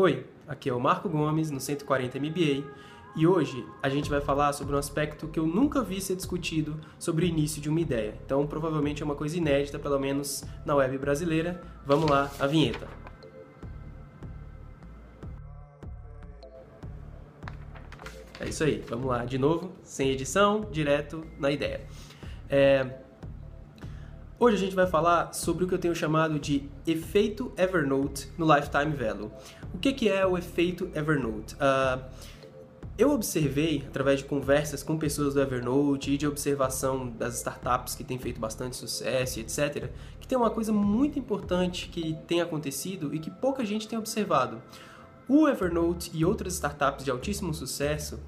Oi, aqui é o Marco Gomes no 140 MBA e hoje a gente vai falar sobre um aspecto que eu nunca vi ser discutido sobre o início de uma ideia. Então, provavelmente é uma coisa inédita, pelo menos na web brasileira. Vamos lá, a vinheta. É isso aí, vamos lá de novo, sem edição, direto na ideia. É... Hoje a gente vai falar sobre o que eu tenho chamado de efeito Evernote no Lifetime Value. O que, que é o efeito Evernote? Uh, eu observei, através de conversas com pessoas do Evernote e de observação das startups que têm feito bastante sucesso, etc., que tem uma coisa muito importante que tem acontecido e que pouca gente tem observado. O Evernote e outras startups de altíssimo sucesso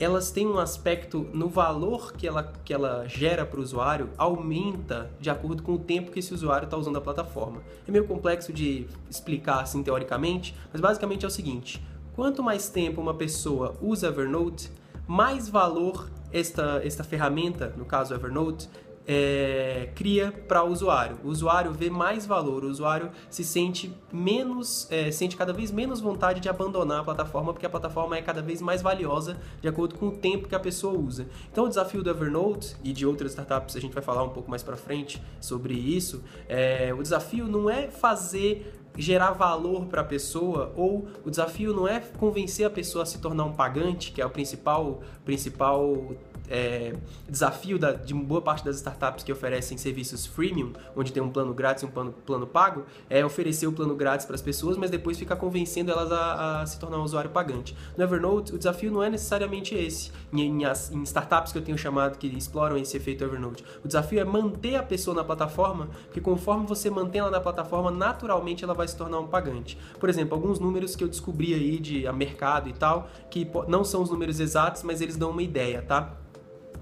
elas têm um aspecto no valor que ela, que ela gera para o usuário aumenta de acordo com o tempo que esse usuário está usando a plataforma. É meio complexo de explicar assim teoricamente, mas basicamente é o seguinte: quanto mais tempo uma pessoa usa Evernote, mais valor esta, esta ferramenta, no caso Evernote, é, cria para o usuário. O usuário vê mais valor, o usuário se sente menos, é, sente cada vez menos vontade de abandonar a plataforma, porque a plataforma é cada vez mais valiosa de acordo com o tempo que a pessoa usa. Então, o desafio do Evernote e de outras startups, a gente vai falar um pouco mais para frente sobre isso. É, o desafio não é fazer gerar valor para a pessoa ou o desafio não é convencer a pessoa a se tornar um pagante, que é o principal principal é, desafio da, de boa parte das startups que oferecem serviços freemium, onde tem um plano grátis e um plano, plano pago, é oferecer o plano grátis para as pessoas, mas depois ficar convencendo elas a, a, se tornar um usuário pagante. No Evernote, o desafio não é necessariamente esse. Em, em, em, startups que eu tenho chamado que exploram esse efeito Evernote, o desafio é manter a pessoa na plataforma, porque conforme você mantém ela na plataforma, naturalmente ela vai se tornar um pagante. Por exemplo, alguns números que eu descobri aí de mercado e tal, que não são os números exatos, mas eles dão uma ideia, tá?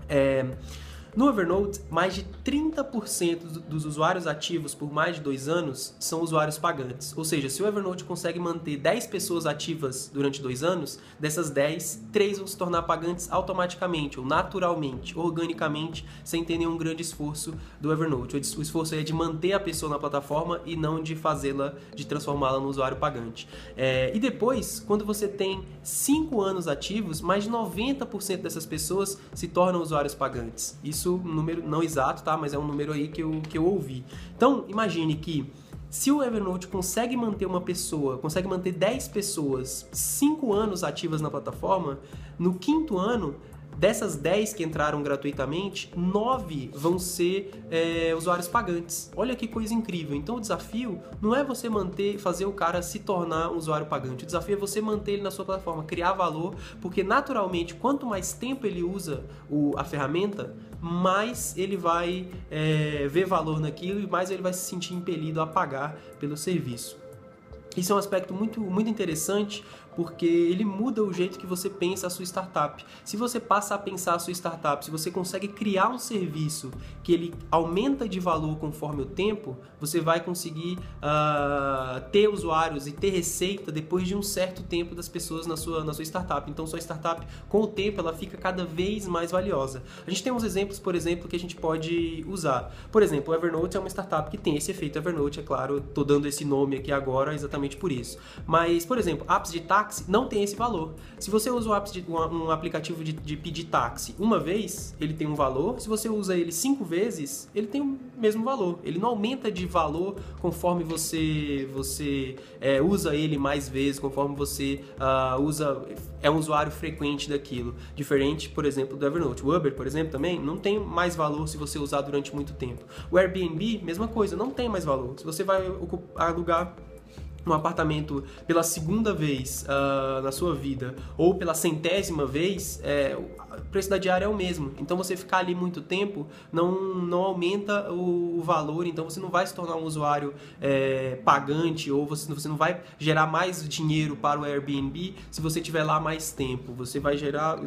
É, no Evernote, mais de 30% dos usuários ativos por mais de dois anos são usuários pagantes. Ou seja, se o Evernote consegue manter 10 pessoas ativas durante dois anos, dessas 10, 3 vão se tornar pagantes automaticamente, ou naturalmente, organicamente, sem ter nenhum grande esforço do Evernote. O esforço é de manter a pessoa na plataforma e não de fazê-la, de transformá-la no usuário pagante. É, e depois, quando você tem 5 anos ativos, mais de 90% dessas pessoas se tornam usuários pagantes. Isso isso um número não exato, tá? Mas é um número aí que eu, que eu ouvi. Então, imagine que se o Evernote consegue manter uma pessoa, consegue manter 10 pessoas 5 anos ativas na plataforma, no quinto ano Dessas 10 que entraram gratuitamente, 9 vão ser é, usuários pagantes. Olha que coisa incrível. Então o desafio não é você manter, fazer o cara se tornar um usuário pagante. O desafio é você manter ele na sua plataforma, criar valor, porque naturalmente, quanto mais tempo ele usa o, a ferramenta, mais ele vai é, ver valor naquilo e mais ele vai se sentir impelido a pagar pelo serviço. Isso é um aspecto muito, muito interessante porque ele muda o jeito que você pensa a sua startup. Se você passa a pensar a sua startup, se você consegue criar um serviço que ele aumenta de valor conforme o tempo, você vai conseguir uh, ter usuários e ter receita depois de um certo tempo das pessoas na sua, na sua startup. Então, sua startup, com o tempo, ela fica cada vez mais valiosa. A gente tem uns exemplos, por exemplo, que a gente pode usar. Por exemplo, o Evernote é uma startup que tem esse efeito Evernote, é claro, estou dando esse nome aqui agora exatamente por isso. Mas, por exemplo, apps de táxi táxi não tem esse valor. Se você usa um, de, um aplicativo de, de, pedir táxi uma vez, ele tem um valor. Se você usa ele cinco vezes, ele tem o mesmo valor. Ele não aumenta de valor conforme você você é, usa ele mais vezes, conforme você uh, usa é um usuário frequente daquilo. Diferente, por exemplo, do Evernote. O Uber, por exemplo, também não tem mais valor se você usar durante muito tempo. O Airbnb, mesma coisa, não tem mais valor. Se você vai alugar um apartamento pela segunda vez uh, na sua vida ou pela centésima vez, é, o preço da diária é o mesmo. Então você ficar ali muito tempo não, não aumenta o, o valor, então você não vai se tornar um usuário é, pagante ou você, você não vai gerar mais dinheiro para o Airbnb se você tiver lá mais tempo. Você vai gerar,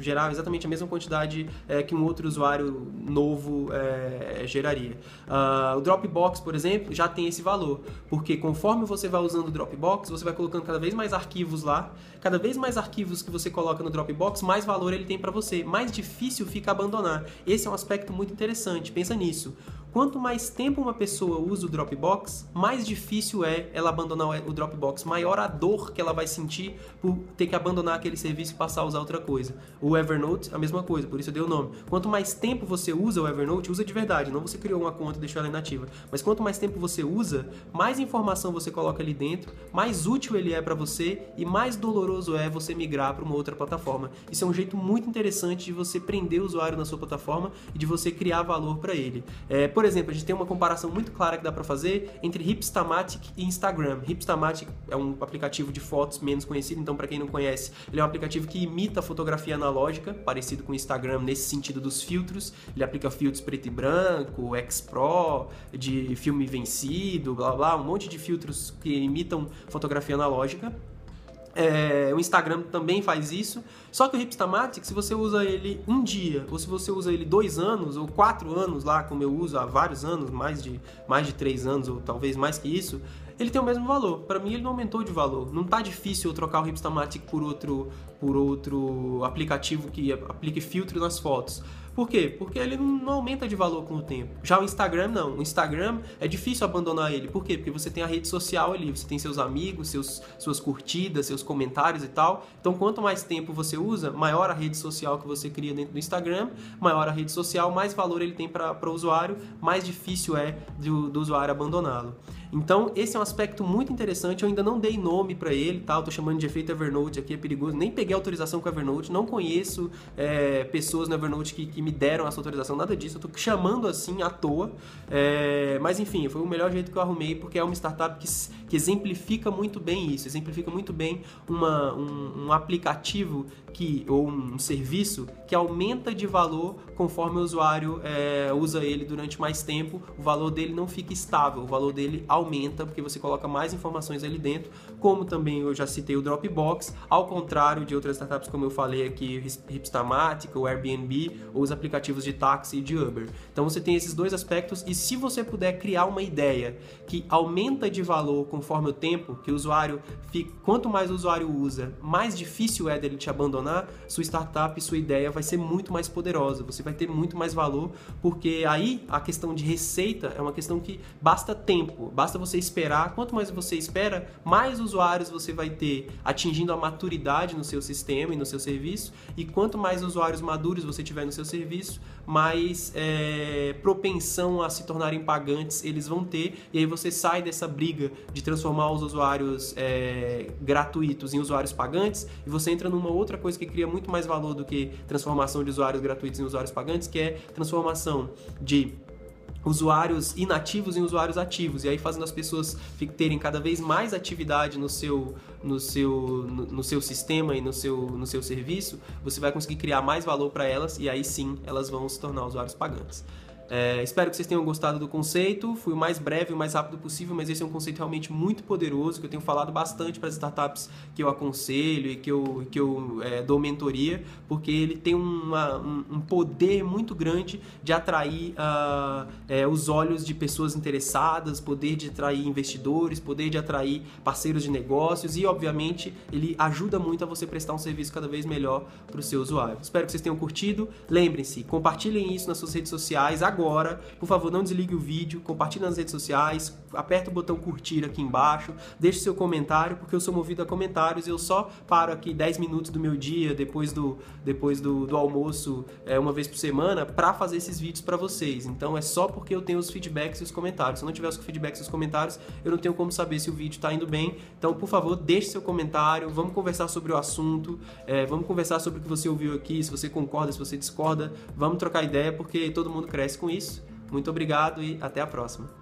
gerar exatamente a mesma quantidade é, que um outro usuário novo é, geraria. Uh, o Dropbox, por exemplo, já tem esse valor, porque conforme você vai usando o Dropbox, você vai colocando cada vez mais arquivos lá, cada vez mais arquivos que você coloca no Dropbox, mais valor ele tem para você, mais difícil fica abandonar. Esse é um aspecto muito interessante, pensa nisso. Quanto mais tempo uma pessoa usa o Dropbox, mais difícil é ela abandonar o Dropbox, maior a dor que ela vai sentir por ter que abandonar aquele serviço e passar a usar outra coisa. O Evernote, a mesma coisa, por isso eu dei o nome. Quanto mais tempo você usa o Evernote, usa de verdade, não você criou uma conta e deixou ela inativa, mas quanto mais tempo você usa, mais informação você coloca ali dentro, mais útil ele é para você e mais doloroso é você migrar para uma outra plataforma. Isso é um jeito muito interessante de você prender o usuário na sua plataforma e de você criar valor para ele. É, por exemplo, a gente tem uma comparação muito clara que dá para fazer entre Hipstamatic e Instagram. Hipstamatic é um aplicativo de fotos menos conhecido, então para quem não conhece, ele é um aplicativo que imita fotografia analógica, parecido com o Instagram nesse sentido dos filtros. Ele aplica filtros preto e branco, X-Pro, de filme vencido, blá blá, um monte de filtros que imitam fotografia analógica. É, o Instagram também faz isso. Só que o Hipstamatic, se você usa ele um dia, ou se você usa ele dois anos, ou quatro anos lá, como eu uso há vários anos, mais de, mais de três anos, ou talvez mais que isso, ele tem o mesmo valor. Para mim, ele não aumentou de valor. Não tá difícil eu trocar o Hipstamatic por outro, por outro aplicativo que aplique filtro nas fotos. Por quê? Porque ele não aumenta de valor com o tempo. Já o Instagram, não. O Instagram é difícil abandonar ele. Por quê? Porque você tem a rede social ali, você tem seus amigos, seus, suas curtidas, seus comentários e tal. Então, quanto mais tempo você usa, maior a rede social que você cria dentro do Instagram, maior a rede social, mais valor ele tem para o usuário, mais difícil é do, do usuário abandoná-lo. Então, esse é um aspecto muito interessante. Eu ainda não dei nome para ele, tá? Eu tô chamando de efeito Evernote aqui, é perigoso. Nem peguei autorização com o Evernote, não conheço é, pessoas no Evernote que, que, me deram essa autorização, nada disso. Eu tô chamando assim à toa. É, mas enfim, foi o melhor jeito que eu arrumei, porque é uma startup que, que exemplifica muito bem isso, exemplifica muito bem uma, um, um aplicativo que, ou um serviço que aumenta de valor conforme o usuário é, usa ele durante mais tempo. O valor dele não fica estável, o valor dele aumenta aumenta porque você coloca mais informações ali dentro, como também eu já citei o Dropbox, ao contrário de outras startups como eu falei aqui, Hipstamatic, o Airbnb ou os aplicativos de táxi e de Uber. Então você tem esses dois aspectos e se você puder criar uma ideia que aumenta de valor conforme o tempo, que o usuário fica, quanto mais o usuário usa, mais difícil é dele te abandonar, sua startup, sua ideia vai ser muito mais poderosa, você vai ter muito mais valor, porque aí a questão de receita é uma questão que basta tempo, basta você esperar. Quanto mais você espera, mais usuários você vai ter atingindo a maturidade no seu sistema e no seu serviço. E quanto mais usuários maduros você tiver no seu serviço, mais é, propensão a se tornarem pagantes eles vão ter. E aí você sai dessa briga de transformar os usuários é, gratuitos em usuários pagantes e você entra numa outra coisa que cria muito mais valor do que transformação de usuários gratuitos em usuários pagantes, que é transformação de usuários inativos em usuários ativos. E aí fazendo as pessoas terem cada vez mais atividade no seu no seu no, no seu sistema e no seu no seu serviço você vai conseguir criar mais valor para elas e aí sim elas vão se tornar usuários pagantes é, espero que vocês tenham gostado do conceito. Fui o mais breve, o mais rápido possível, mas esse é um conceito realmente muito poderoso que eu tenho falado bastante para as startups que eu aconselho e que eu, que eu é, dou mentoria, porque ele tem uma, um, um, poder muito grande de atrair uh, é, os olhos de pessoas interessadas, poder de atrair investidores, poder de atrair parceiros de negócios e, obviamente, ele ajuda muito a você prestar um serviço cada vez melhor para o seu usuário. Espero que vocês tenham curtido. Lembrem-se, compartilhem isso nas suas redes sociais. Por favor, não desligue o vídeo, compartilhe nas redes sociais, aperta o botão curtir aqui embaixo, deixe seu comentário, porque eu sou movido a comentários e eu só paro aqui 10 minutos do meu dia, depois do, depois do, do almoço, é, uma vez por semana, para fazer esses vídeos para vocês. Então é só porque eu tenho os feedbacks e os comentários. Se eu não tiver os feedbacks e os comentários, eu não tenho como saber se o vídeo está indo bem. Então, por favor, deixe seu comentário, vamos conversar sobre o assunto, é, vamos conversar sobre o que você ouviu aqui, se você concorda, se você discorda, vamos trocar ideia, porque todo mundo cresce com isso. Muito obrigado e até a próxima.